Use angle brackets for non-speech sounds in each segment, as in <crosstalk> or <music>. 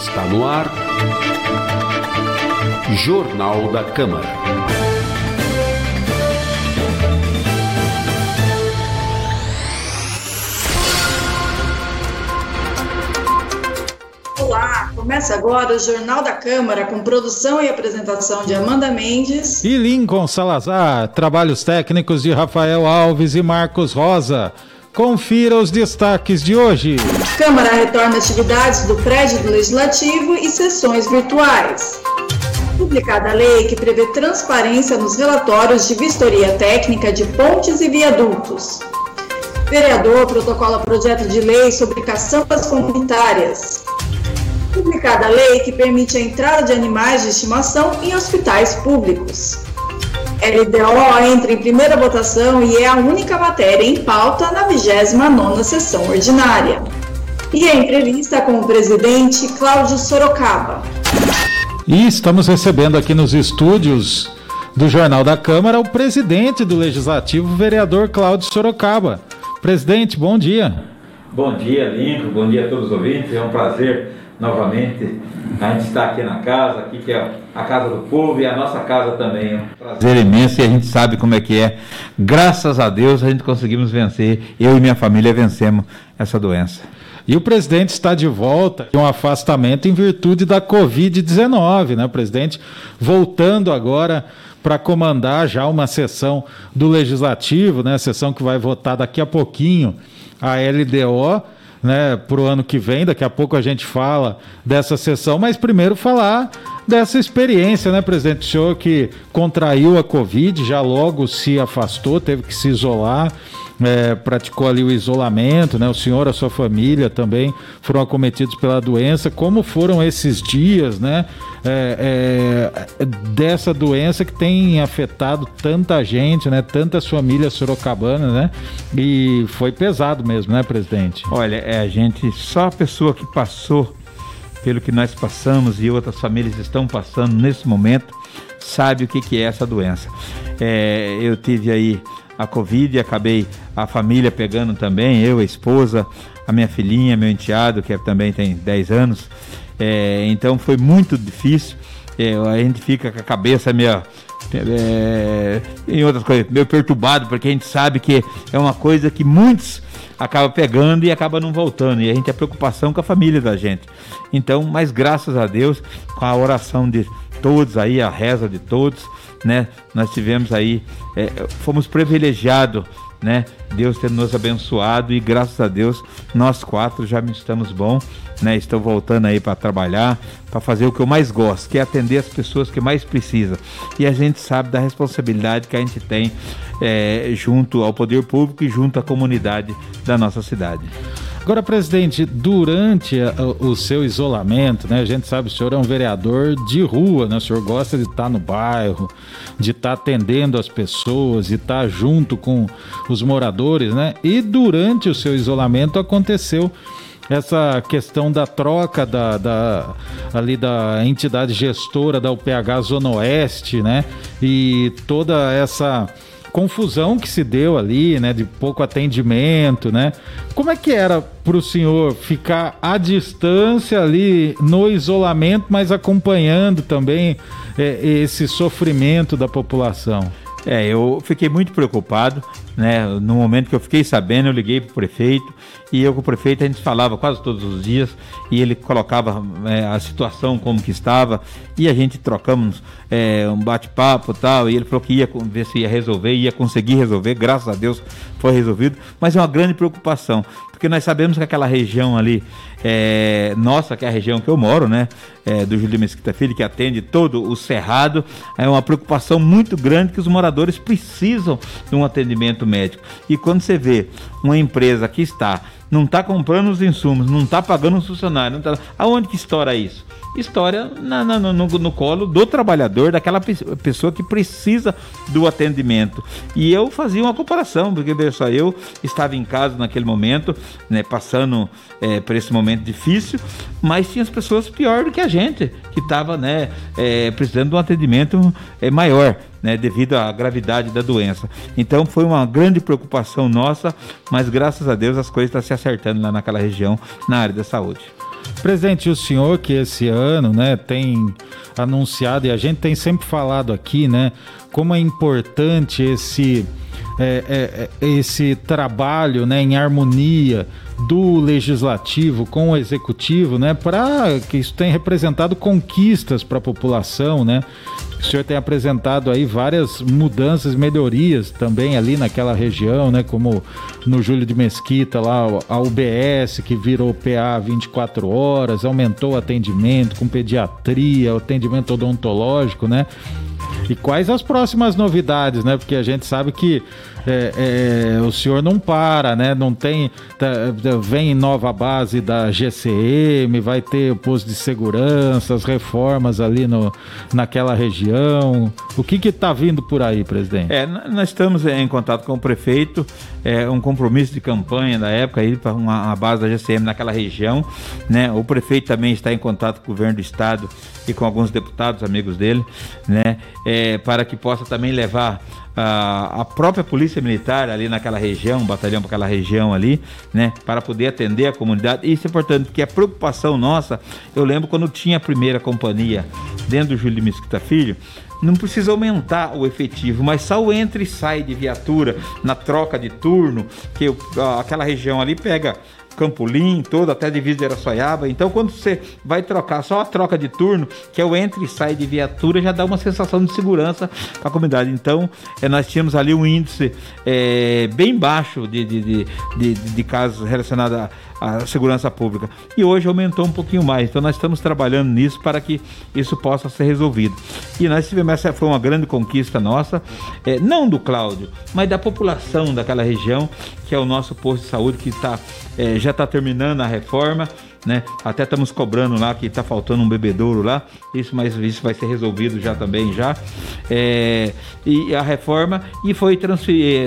Está no ar. Jornal da Câmara. Olá, começa agora o Jornal da Câmara com produção e apresentação de Amanda Mendes e Lincoln Salazar, trabalhos técnicos de Rafael Alves e Marcos Rosa. Confira os destaques de hoje. Câmara retorna atividades do prédio Legislativo e sessões virtuais. Publicada a lei que prevê transparência nos relatórios de vistoria técnica de pontes e viadutos. Vereador protocola projeto de lei sobre caçambas comunitárias. Publicada a lei que permite a entrada de animais de estimação em hospitais públicos. LDO entra em primeira votação e é a única matéria em pauta na 29ª sessão ordinária. E a entrevista com o presidente Cláudio Sorocaba. E estamos recebendo aqui nos estúdios do Jornal da Câmara o presidente do Legislativo, vereador Cláudio Sorocaba. Presidente, bom dia. Bom dia, Lincoln. Bom dia a todos os ouvintes. É um prazer novamente a gente está aqui na casa, aqui que é a casa do povo e a nossa casa também. É um prazer imenso e a gente sabe como é que é. Graças a Deus a gente conseguimos vencer, eu e minha família vencemos essa doença. E o presidente está de volta de um afastamento em virtude da Covid-19, né? O presidente voltando agora para comandar já uma sessão do Legislativo, né? A sessão que vai votar daqui a pouquinho a LDO né, para o ano que vem. Daqui a pouco a gente fala dessa sessão, mas primeiro falar dessa experiência, né, presidente? O senhor que contraiu a Covid, já logo se afastou, teve que se isolar. É, praticou ali o isolamento, né? O senhor, a sua família também foram acometidos pela doença. Como foram esses dias, né? É, é, dessa doença que tem afetado tanta gente, né? Tantas famílias sorocabanas, né? E foi pesado mesmo, né, presidente? Olha, é a gente, só a pessoa que passou pelo que nós passamos e outras famílias estão passando nesse momento sabe o que, que é essa doença. É, eu tive aí a Covid e acabei a família pegando também, eu, a esposa, a minha filhinha, meu enteado, que também tem 10 anos. É, então foi muito difícil. É, a gente fica com a cabeça meio. É, em outras coisas, meio perturbado, porque a gente sabe que é uma coisa que muitos acabam pegando e acaba não voltando. E a gente tem preocupação com a família da gente. Então, mas graças a Deus, com a oração de todos aí, a reza de todos, né? Nós tivemos aí, é, fomos privilegiados né? Deus ter nos abençoado e graças a Deus nós quatro já estamos bom, né? Estou voltando aí para trabalhar, para fazer o que eu mais gosto, que é atender as pessoas que mais precisam. E a gente sabe da responsabilidade que a gente tem é, junto ao poder público e junto à comunidade da nossa cidade. Agora, presidente, durante a, o seu isolamento, né, a gente sabe que o senhor é um vereador de rua, né, o senhor gosta de estar no bairro, de estar atendendo as pessoas, de estar junto com os moradores, né? E durante o seu isolamento aconteceu essa questão da troca da, da, ali da entidade gestora da UPH Zona Oeste, né? E toda essa confusão que se deu ali, né, de pouco atendimento, né? Como é que era para o senhor ficar à distância ali no isolamento, mas acompanhando também é, esse sofrimento da população? É, eu fiquei muito preocupado, né? No momento que eu fiquei sabendo, eu liguei para o prefeito e eu com o prefeito a gente falava quase todos os dias e ele colocava é, a situação como que estava e a gente trocamos é, um bate-papo tal e ele falou que ia ver se ia resolver, ia conseguir resolver, graças a Deus foi resolvido, mas é uma grande preocupação porque nós sabemos que aquela região ali é, nossa, que é a região que eu moro, né, é, do Júlio Mesquita Filho, que atende todo o Cerrado, é uma preocupação muito grande que os moradores precisam de um atendimento médico. E quando você vê uma empresa que está não está comprando os insumos, não está pagando os funcionários, tá... aonde que estoura isso? História na, na, no, no, colo do trabalhador, daquela pessoa que precisa do atendimento. E eu fazia uma comparação, porque veja só, eu estava em casa naquele momento, né, passando é, por esse momento difícil, mas tinha as pessoas pior do que a gente, que estava né, é, precisando de um atendimento é, maior né, devido à gravidade da doença. Então foi uma grande preocupação nossa, mas graças a Deus as coisas estão se acertando lá naquela região, na área da saúde. Presidente, o senhor que esse ano né, tem anunciado, e a gente tem sempre falado aqui, né, como é importante esse, é, é, é esse trabalho né, em harmonia do legislativo com o executivo, né, para que isso tenha representado conquistas para a população, né? O senhor tem apresentado aí várias mudanças, melhorias também ali naquela região, né? Como no Júlio de Mesquita lá, a UBS que virou PA 24 horas, aumentou o atendimento com pediatria, atendimento odontológico, né? E quais as próximas novidades, né? Porque a gente sabe que é, é, o senhor não para, né? Não tem. Tá, vem nova base da GCM, vai ter o posto de segurança, as reformas ali no, naquela região. O que está vindo por aí, presidente? É, nós estamos em contato com o prefeito, é um compromisso de campanha da época aí para uma, uma, base da GCM naquela região, né? O prefeito também está em contato com o governo do estado e com alguns deputados amigos dele, né? É, para que possa também levar a, a própria polícia militar ali naquela região, batalhão para aquela região ali, né, para poder atender a comunidade. Isso é importante, porque a preocupação nossa, eu lembro quando tinha a primeira companhia dentro do Júlio de Mesquita Filho, não precisa aumentar o efetivo, mas só o entra e sai de viatura na troca de turno, que aquela região ali pega Campolim, todo até divisa de Araçoiaba. Então, quando você vai trocar só a troca de turno, que é o entre e sai de viatura, já dá uma sensação de segurança para a comunidade. Então, é, nós tínhamos ali um índice é, bem baixo de, de, de, de, de casos relacionados a a segurança pública. E hoje aumentou um pouquinho mais. Então nós estamos trabalhando nisso para que isso possa ser resolvido. E nós tivemos essa foi uma grande conquista nossa, é, não do Cláudio, mas da população daquela região, que é o nosso posto de saúde que tá, é, já está terminando a reforma. Né? Até estamos cobrando lá que está faltando um bebedouro lá. Isso, mas isso vai ser resolvido já também já. É, e a reforma e foi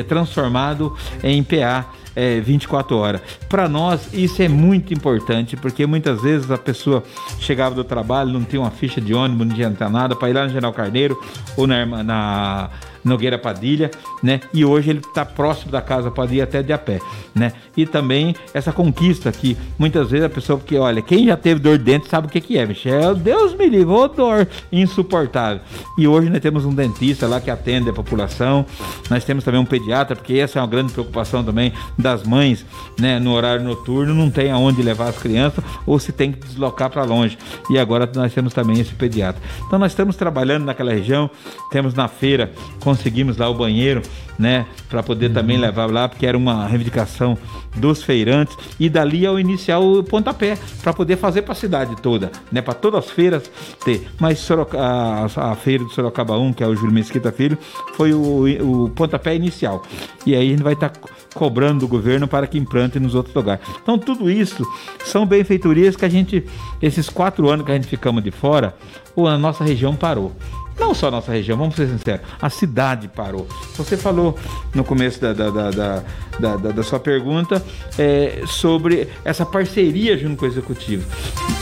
transformado em PA é, 24 horas. Para nós, isso é muito importante, porque muitas vezes a pessoa chegava do trabalho, não tinha uma ficha de ônibus, não tinha nada, para ir lá no General Carneiro ou na, na Nogueira Padilha, né? E hoje ele está próximo da casa, ir até de a pé, né? E também essa conquista que muitas vezes a pessoa, porque olha, quem já teve dor de dente sabe o que, que é, Michel. Deus me livre, ô dor insuportável. E hoje nós temos um dentista lá que atende a população, nós temos também um pediatra, porque essa é uma grande preocupação também das mães, né? No horário noturno, não tem aonde levar as crianças ou se tem que deslocar para longe. E agora nós temos também esse pediatra. Então nós estamos trabalhando naquela região, temos na feira com conseguimos lá o banheiro, né, para poder uhum. também levar lá, porque era uma reivindicação dos feirantes e dali ao iniciar o pontapé para poder fazer para a cidade toda, né, para todas as feiras ter. Mas Soroca, a, a, feira do Sorocaba 1, que é o Júlio Mesquita Filho, foi o, o pontapé inicial. E aí a gente vai estar tá cobrando do governo para que implante nos outros lugares. Então tudo isso são benfeitorias que a gente, esses quatro anos que a gente ficamos de fora, a nossa região parou. Não só a nossa região, vamos ser sinceros, a cidade parou. Você falou no começo da, da, da, da, da, sua pergunta é, sobre essa parceria junto com o executivo.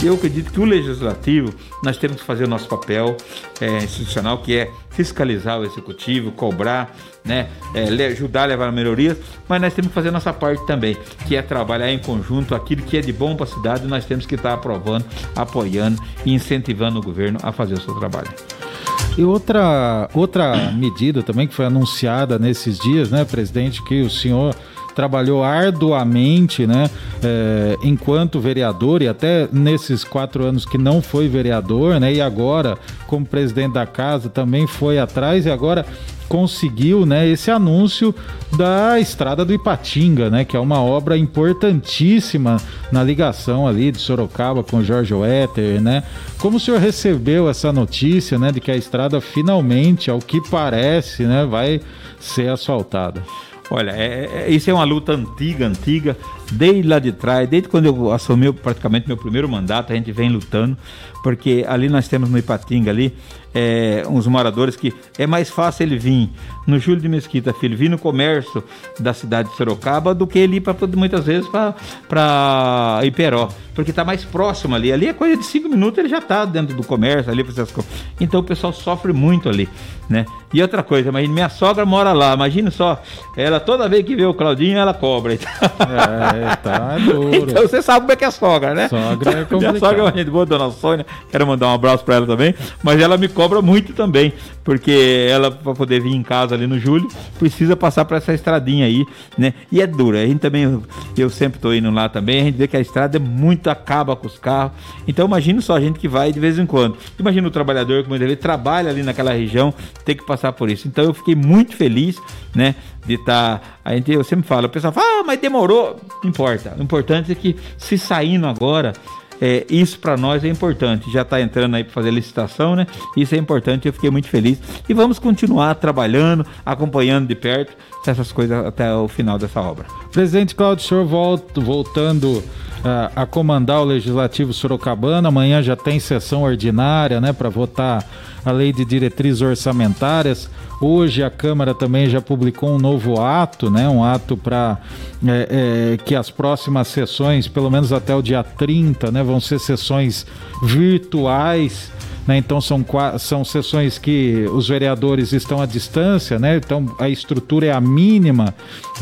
Eu acredito que o legislativo, nós temos que fazer o nosso papel é, institucional, que é fiscalizar o executivo, cobrar, né, é, ajudar a levar melhorias, mas nós temos que fazer a nossa parte também, que é trabalhar em conjunto aquilo que é de bom para a cidade, nós temos que estar aprovando, apoiando e incentivando o governo a fazer o seu trabalho. E outra, outra medida também que foi anunciada nesses dias, né, presidente, que o senhor trabalhou arduamente, né, é, enquanto vereador e até nesses quatro anos que não foi vereador, né, e agora como presidente da casa também foi atrás e agora conseguiu, né, esse anúncio da estrada do Ipatinga, né, que é uma obra importantíssima na ligação ali de Sorocaba com Jorge Wetter, né? Como o senhor recebeu essa notícia, né, de que a estrada finalmente, ao que parece, né, vai ser asfaltada? Olha, é, é, isso é uma luta antiga, antiga, desde lá de trás, desde quando eu assumi praticamente meu primeiro mandato, a gente vem lutando, porque ali nós temos no Ipatinga ali é, uns moradores que é mais fácil ele vir no Júlio de Mesquita Filho, vir no comércio da cidade de Sorocaba do que ele ir para muitas vezes para Iperó, porque está mais próximo ali. Ali é coisa de cinco minutos, ele já está dentro do comércio ali, essas coisas. Então o pessoal sofre muito ali, né? E outra coisa, imagina, minha sogra mora lá, imagina só, ela toda vez que vê o Claudinho, ela cobra. <laughs> é, É, tá duro. <laughs> Então você sabe como é que é sogra, né? Sogra é <laughs> complicado. Minha sogra é uma gente boa, dona Sônia. Quero mandar um abraço pra ela também. Mas ela me cobra muito também. Porque ela, pra poder vir em casa ali no julho, precisa passar por essa estradinha aí, né? E é dura. A gente também, eu sempre tô indo lá também, a gente vê que a estrada é muito acaba com os carros. Então imagina só a gente que vai de vez em quando. Imagina o trabalhador que muitas vezes trabalha ali naquela região, ter que passar por isso. Então eu fiquei muito feliz, né? De estar. Tá, a gente, eu sempre falo, o pessoal fala, ah, mas demorou. Importa. O importante é que se saindo agora. É, isso para nós é importante. Já está entrando aí para fazer licitação, né? Isso é importante. Eu fiquei muito feliz. E vamos continuar trabalhando, acompanhando de perto essas coisas até o final dessa obra. Presidente Cláudio, senhor volta, voltando a, a comandar o Legislativo Sorocabana. Amanhã já tem sessão ordinária, né, para votar a lei de diretrizes orçamentárias. Hoje a Câmara também já publicou um novo ato, né, um ato para é, é, que as próximas sessões, pelo menos até o dia 30, né, vão ser sessões virtuais né? Então são, são sessões que os vereadores estão à distância, né? então a estrutura é a mínima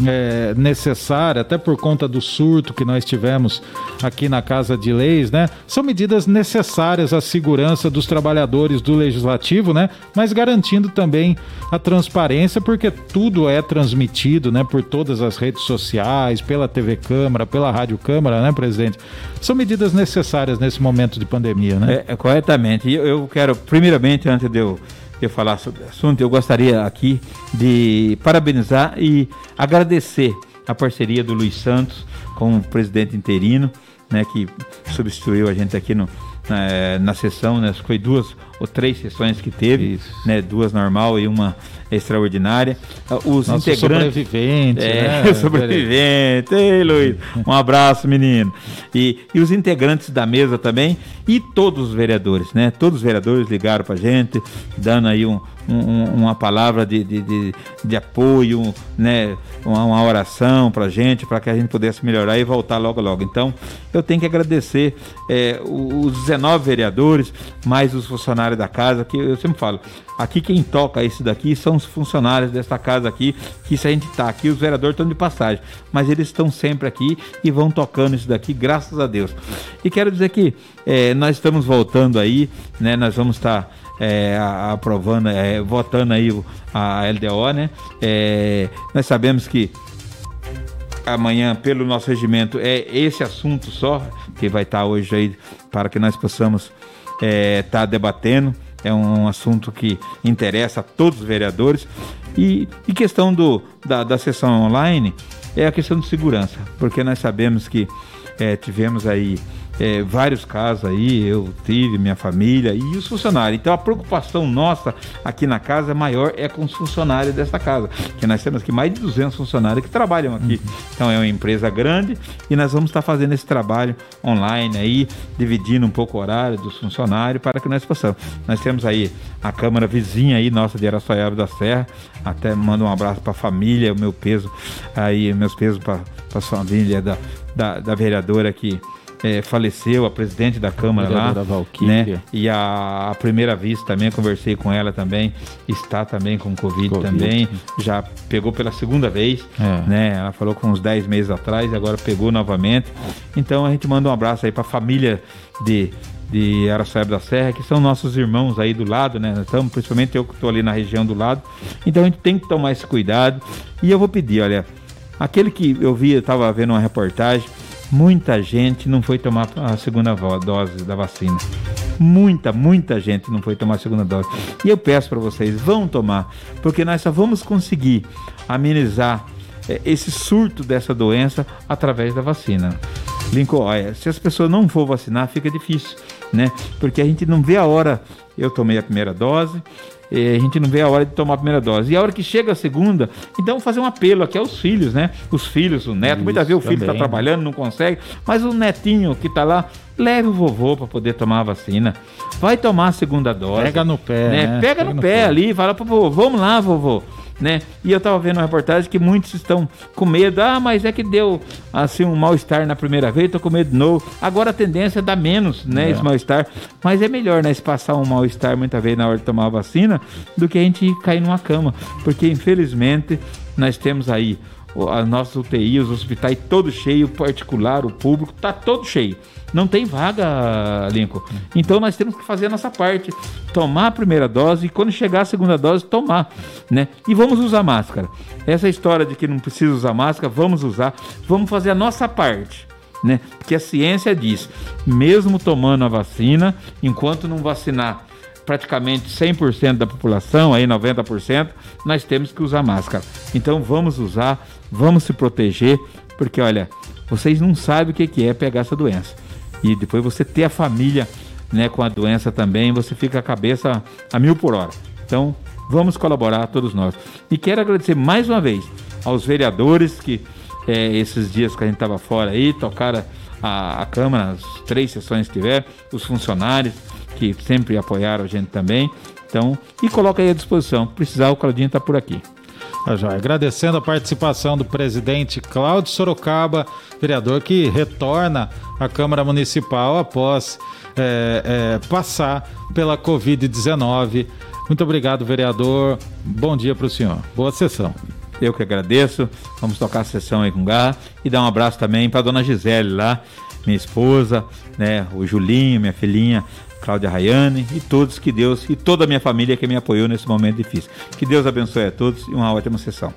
é, necessária, até por conta do surto que nós tivemos aqui na Casa de Leis. Né? São medidas necessárias à segurança dos trabalhadores do Legislativo, né? mas garantindo também a transparência, porque tudo é transmitido né? por todas as redes sociais, pela TV Câmara, pela Rádio Câmara, né, presidente? São medidas necessárias nesse momento de pandemia, né? É, é corretamente. Eu, eu quero, primeiramente, antes de eu, de eu falar sobre o assunto, eu gostaria aqui de parabenizar e agradecer a parceria do Luiz Santos com o presidente interino, né, que substituiu a gente aqui no, na, na sessão, né, foi duas ou três sessões que teve, né, duas normal e uma extraordinária. Os Nosso integrantes. Sobrevivente, é, né? <laughs> sobrevivente. Ei, Luiz, um abraço, menino. E, e os integrantes da mesa também e todos os vereadores, né? Todos os vereadores ligaram pra gente, dando aí um, um, uma palavra de, de, de, de, apoio, né? uma, uma oração para a gente, para que a gente pudesse melhorar e voltar logo logo. Então, eu tenho que agradecer é, os 19 vereadores, mais os funcionários da casa, que eu sempre falo, aqui quem toca isso daqui são os funcionários desta casa aqui, que se a gente está aqui, os vereadores estão de passagem, mas eles estão sempre aqui e vão tocando isso daqui, graças a Deus. E quero dizer que é, nós estamos voltando aí, né? Nós vamos estar tá é, aprovando, é, votando aí a LDO, né? É, nós sabemos que amanhã, pelo nosso regimento, é esse assunto só que vai estar hoje aí para que nós possamos estar tá debatendo. É um assunto que interessa a todos os vereadores. E, e questão do, da, da sessão online é a questão de segurança, porque nós sabemos que é, tivemos aí é, vários casos aí, eu tive, minha família e os funcionários. Então a preocupação nossa aqui na casa maior é com os funcionários dessa casa, que nós temos aqui mais de 200 funcionários que trabalham aqui. Uhum. Então é uma empresa grande e nós vamos estar fazendo esse trabalho online aí, dividindo um pouco o horário dos funcionários para que nós possamos. Nós temos aí a Câmara vizinha aí, nossa, de Araçoiaba da Serra, até mando um abraço para a família, o meu peso aí, meus pesos para a família da, da, da vereadora que é, faleceu, a presidente da Câmara lá, né? E a, a, primeira vista também, conversei com ela também, está também com Covid, COVID. também, já pegou pela segunda vez, é. né? Ela falou com uns 10 meses atrás, agora pegou novamente. Então a gente manda um abraço aí para a família de de Araçuaíba da Serra, que são nossos irmãos aí do lado, né? Estamos, principalmente eu que estou ali na região do lado. Então a gente tem que tomar esse cuidado. E eu vou pedir, olha, aquele que eu vi, eu estava vendo uma reportagem, muita gente não foi tomar a segunda dose da vacina. Muita, muita gente não foi tomar a segunda dose. E eu peço para vocês, vão tomar, porque nós só vamos conseguir amenizar é, esse surto dessa doença através da vacina. Lincoln, olha, se as pessoas não for vacinar, fica difícil, né? Porque a gente não vê a hora. Eu tomei a primeira dose, a gente não vê a hora de tomar a primeira dose. E a hora que chega a segunda, então fazer um apelo aqui aos filhos, né? Os filhos, o neto. Isso, Muitas vezes o filho está trabalhando, não consegue, mas o netinho que está lá, leve o vovô para poder tomar a vacina. Vai tomar a segunda dose. Pega no pé. Né? Né? Pega, Pega, no, no pé, pé ali, fala pro vovô, vamos lá, vovô né? E eu estava vendo uma reportagem que muitos estão com medo. Ah, mas é que deu assim um mal-estar na primeira vez, tô com medo de novo. Agora a tendência é dar menos, né? É. Esse mal-estar. Mas é melhor, né? Se passar um mal-estar muitas vezes na hora de tomar a vacina, do que a gente cair numa cama. Porque infelizmente nós temos aí as nossas UTIs, os hospitais todos cheios, o particular, o público, tá todo cheio. Não tem vaga, Lincoln. Então nós temos que fazer a nossa parte, tomar a primeira dose e quando chegar a segunda dose, tomar, né? E vamos usar máscara. Essa história de que não precisa usar máscara, vamos usar, vamos fazer a nossa parte. Né? Porque a ciência diz, mesmo tomando a vacina, enquanto não vacinar praticamente 100% da população, aí 90%, nós temos que usar máscara. Então vamos usar, vamos se proteger, porque olha, vocês não sabem o que é pegar essa doença. E depois você ter a família né, com a doença também, você fica a cabeça a mil por hora. Então vamos colaborar todos nós. E quero agradecer mais uma vez aos vereadores que é, esses dias que a gente estava fora aí, tocaram a, a Câmara, as três sessões que tiver, os funcionários, que sempre apoiaram a gente também. Então, e coloca aí à disposição. Precisar, o Claudinho está por aqui. Tá já agradecendo a participação do presidente Cláudio Sorocaba, vereador que retorna à Câmara Municipal após é, é, passar pela Covid-19. Muito obrigado, vereador. Bom dia para o senhor. Boa sessão. Eu que agradeço. Vamos tocar a sessão aí com garra e dar um abraço também para dona Gisele lá, minha esposa, né, o Julinho, minha filhinha, Cláudia Rayane e todos que Deus e toda a minha família que me apoiou nesse momento difícil. Que Deus abençoe a todos e uma ótima sessão.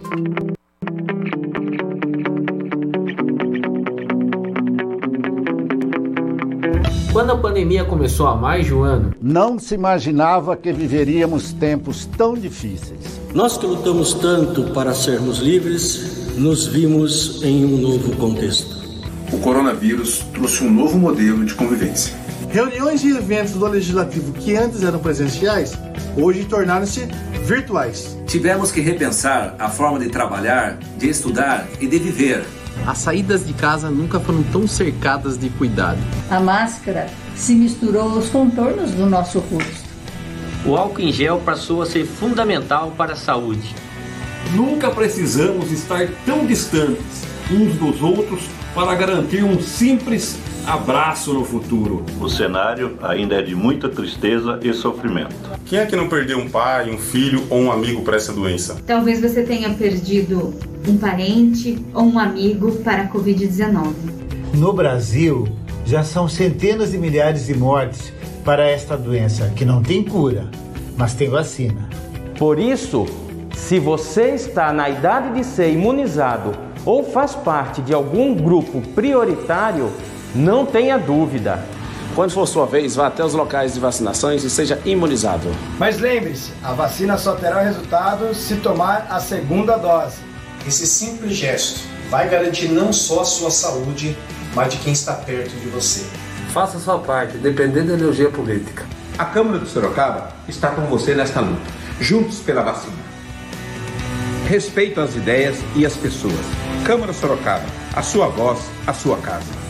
Quando a pandemia começou há mais de um ano, não se imaginava que viveríamos tempos tão difíceis. Nós que lutamos tanto para sermos livres, nos vimos em um novo contexto. O coronavírus trouxe um novo modelo de convivência Reuniões e eventos do Legislativo que antes eram presenciais, hoje tornaram-se virtuais. Tivemos que repensar a forma de trabalhar, de estudar e de viver. As saídas de casa nunca foram tão cercadas de cuidado. A máscara se misturou aos contornos do nosso rosto. O álcool em gel passou a ser fundamental para a saúde. Nunca precisamos estar tão distantes uns dos outros para garantir um simples abraço no futuro. O cenário ainda é de muita tristeza e sofrimento. Quem é que não perdeu um pai, um filho ou um amigo para essa doença? Talvez você tenha perdido um parente ou um amigo para a Covid-19. No Brasil, já são centenas de milhares de mortes para esta doença, que não tem cura, mas tem vacina. Por isso, se você está na idade de ser imunizado ou faz parte de algum grupo prioritário, não tenha dúvida. Quando for sua vez, vá até os locais de vacinações e seja imunizado. Mas lembre-se, a vacina só terá resultado se tomar a segunda dose. Esse simples gesto vai garantir não só a sua saúde, mas de quem está perto de você. Faça sua parte, dependendo da energia política. A Câmara de Sorocaba está com você nesta luta, juntos pela vacina. Respeito às ideias e às pessoas. Câmara Sorocaba, a sua voz, a sua casa.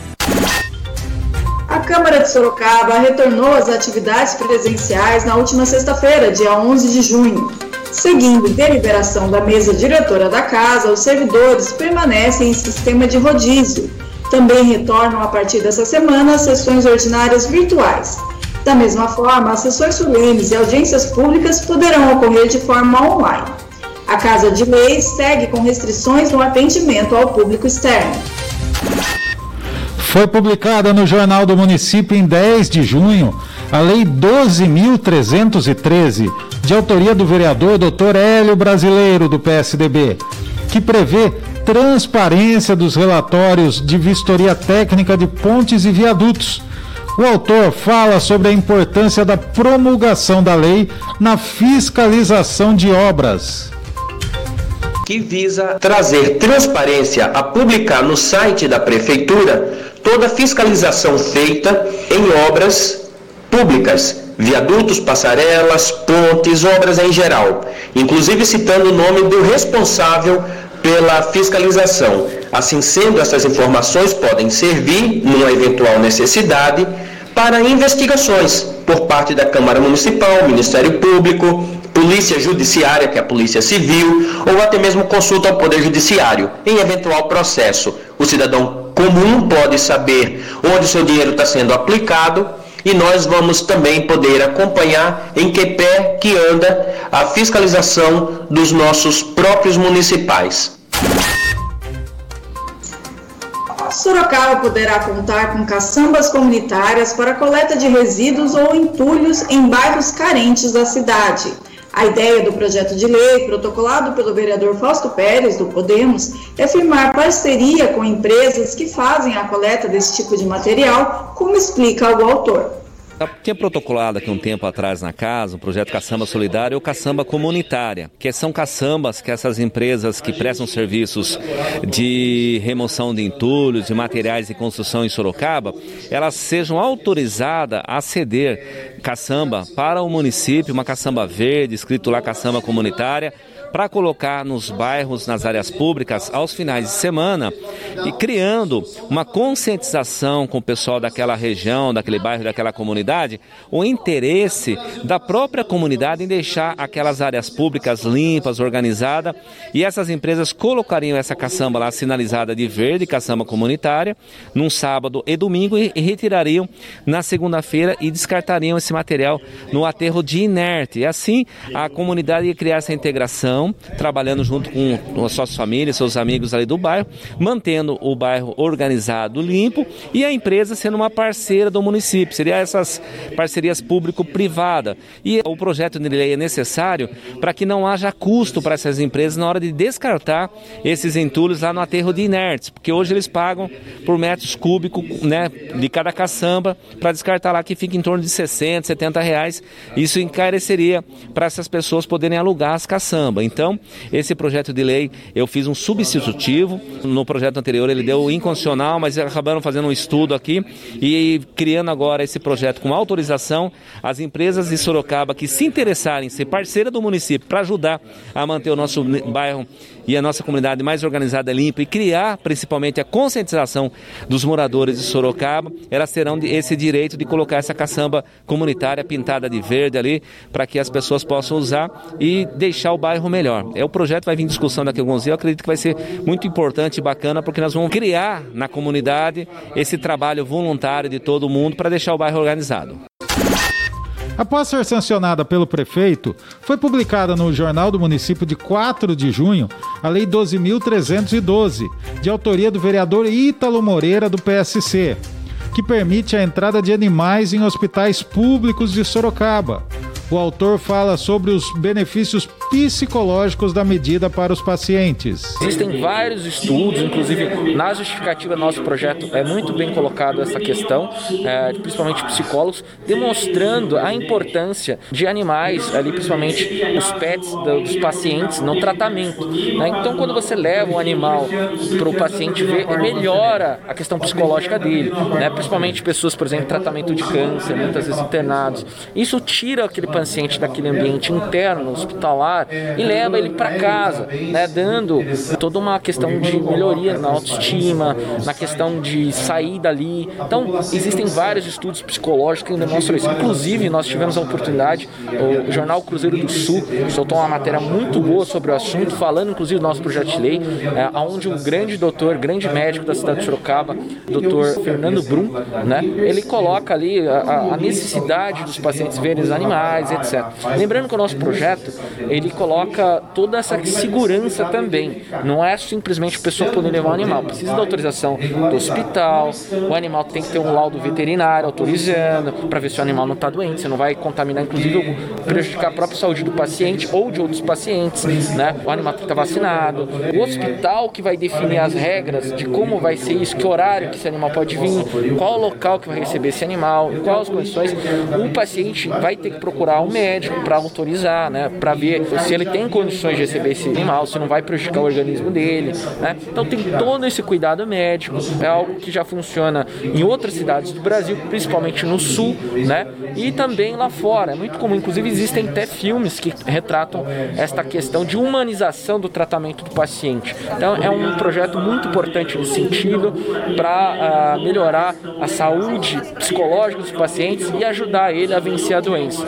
Câmara de Sorocaba retornou às atividades presenciais na última sexta-feira, dia 11 de junho. Seguindo deliberação da mesa diretora da casa, os servidores permanecem em sistema de rodízio. Também retornam a partir dessa semana as sessões ordinárias virtuais. Da mesma forma, as sessões solenes e audiências públicas poderão ocorrer de forma online. A Casa de Leis segue com restrições no atendimento ao público externo. Foi publicada no Jornal do Município em 10 de junho a Lei 12.313, de autoria do vereador Dr. Hélio Brasileiro, do PSDB, que prevê transparência dos relatórios de vistoria técnica de pontes e viadutos. O autor fala sobre a importância da promulgação da lei na fiscalização de obras que visa trazer transparência a publicar no site da Prefeitura toda fiscalização feita em obras públicas, viadutos, passarelas, pontes, obras em geral, inclusive citando o nome do responsável pela fiscalização. Assim sendo, essas informações podem servir, numa eventual necessidade, para investigações por parte da Câmara Municipal, Ministério Público, Polícia Judiciária, que é a Polícia Civil, ou até mesmo consulta ao Poder Judiciário, em eventual processo. O cidadão comum pode saber onde o seu dinheiro está sendo aplicado e nós vamos também poder acompanhar em que pé que anda a fiscalização dos nossos próprios municipais. Sorocaba poderá contar com caçambas comunitárias para coleta de resíduos ou entulhos em bairros carentes da cidade. A ideia do projeto de lei, protocolado pelo vereador Fausto Pérez, do Podemos, é firmar parceria com empresas que fazem a coleta desse tipo de material, como explica o autor. Tinha protocolado aqui um tempo atrás na casa um projeto Caçamba Solidária ou Caçamba Comunitária, que são caçambas que essas empresas que prestam serviços de remoção de entulhos, de materiais de construção em Sorocaba, elas sejam autorizadas a ceder caçamba para o município, uma caçamba verde, escrito lá caçamba comunitária, para colocar nos bairros, nas áreas públicas, aos finais de semana e criando uma conscientização com o pessoal daquela região, daquele bairro, daquela comunidade, o interesse da própria comunidade em deixar aquelas áreas públicas limpas, organizadas e essas empresas colocariam essa caçamba lá sinalizada de verde, caçamba comunitária, num sábado e domingo e retirariam na segunda-feira e descartariam esse material no aterro de inerte. E assim a comunidade ia criar essa integração trabalhando junto com as suas famílias, seus amigos ali do bairro, mantendo o bairro organizado, limpo e a empresa sendo uma parceira do município. Seria essas parcerias público-privada. E o projeto de lei é necessário para que não haja custo para essas empresas na hora de descartar esses entulhos lá no aterro de inertes, porque hoje eles pagam por metros cúbicos né, de cada caçamba para descartar lá que fica em torno de 60, 70 reais. Isso encareceria para essas pessoas poderem alugar as caçambas. Então, esse projeto de lei eu fiz um substitutivo. No projeto anterior ele deu inconstitucional, mas acabaram fazendo um estudo aqui e criando agora esse projeto com autorização. As empresas de Sorocaba que se interessarem em ser parceira do município para ajudar a manter o nosso bairro e a nossa comunidade mais organizada limpa e criar principalmente a conscientização dos moradores de Sorocaba, elas terão esse direito de colocar essa caçamba comunitária pintada de verde ali para que as pessoas possam usar e deixar o bairro melhor. É o projeto vai vir em discussão daqui a alguns dias, eu acredito que vai ser muito importante e bacana porque nós vamos criar na comunidade esse trabalho voluntário de todo mundo para deixar o bairro organizado. Após ser sancionada pelo prefeito, foi publicada no Jornal do Município de 4 de junho a Lei 12.312, de autoria do vereador Ítalo Moreira, do PSC, que permite a entrada de animais em hospitais públicos de Sorocaba. O autor fala sobre os benefícios psicológicos da medida para os pacientes. Existem vários estudos, inclusive na justificativa do nosso projeto é muito bem colocado essa questão, é, principalmente psicólogos, demonstrando a importância de animais, ali principalmente os pets dos pacientes no tratamento. Né? Então, quando você leva um animal para o paciente ver, melhora a questão psicológica dele, né? principalmente pessoas, por exemplo, em tratamento de câncer, muitas vezes internados. Isso tira aquele paciente daquele ambiente interno, hospitalar, e leva ele para casa, né, dando toda uma questão de melhoria na autoestima, na questão de sair dali. Então, existem vários estudos psicológicos que demonstram isso. Inclusive, nós tivemos a oportunidade, o Jornal Cruzeiro do Sul soltou uma matéria muito boa sobre o assunto, falando inclusive do nosso projeto de lei, é, onde um grande doutor, grande médico da cidade de Sorocaba, doutor Fernando Brum, né, ele coloca ali a, a necessidade dos pacientes verem os animais, etc. Lembrando que o nosso projeto, ele coloca toda essa segurança também. Não é simplesmente a pessoa poder levar o animal. Precisa da autorização do hospital, o animal tem que ter um laudo veterinário autorizando para ver se o animal não está doente, você não vai contaminar, inclusive prejudicar a própria saúde do paciente ou de outros pacientes, né? O animal tem que estar vacinado. O hospital que vai definir as regras de como vai ser isso, que horário que esse animal pode vir, qual local que vai receber esse animal, quais as condições. O paciente vai ter que procurar um médico para autorizar, né? Para ver se ele tem condições de receber esse animal, se não vai prejudicar o organismo dele, né? Então tem todo esse cuidado médico, é algo que já funciona em outras cidades do Brasil, principalmente no sul, né? E também lá fora. É muito comum, inclusive existem até filmes que retratam esta questão de humanização do tratamento do paciente. Então é um projeto muito importante nesse sentido para uh, ah, melhorar a saúde psicológica dos pacientes e ajudar ele a vencer a doença.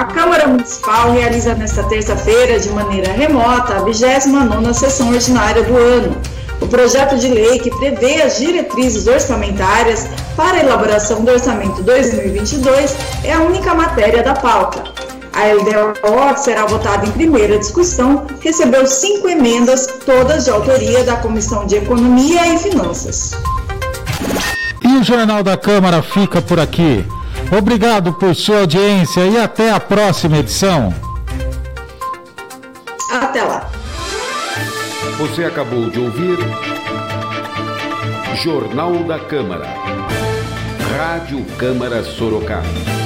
A Câmara Municipal realiza nesta terça-feira, de maneira remota, a 29ª sessão ordinária do ano. O projeto de lei que prevê as diretrizes orçamentárias para a elaboração do orçamento 2022 é a única matéria da pauta. A A LDO, que será votada em primeira discussão, recebeu cinco emendas, todas de autoria da Comissão de Economia e Finanças. E o Jornal da Câmara fica por aqui. Obrigado por sua audiência e até a próxima edição. Até lá. Você acabou de ouvir Jornal da Câmara. Rádio Câmara Sorocaba.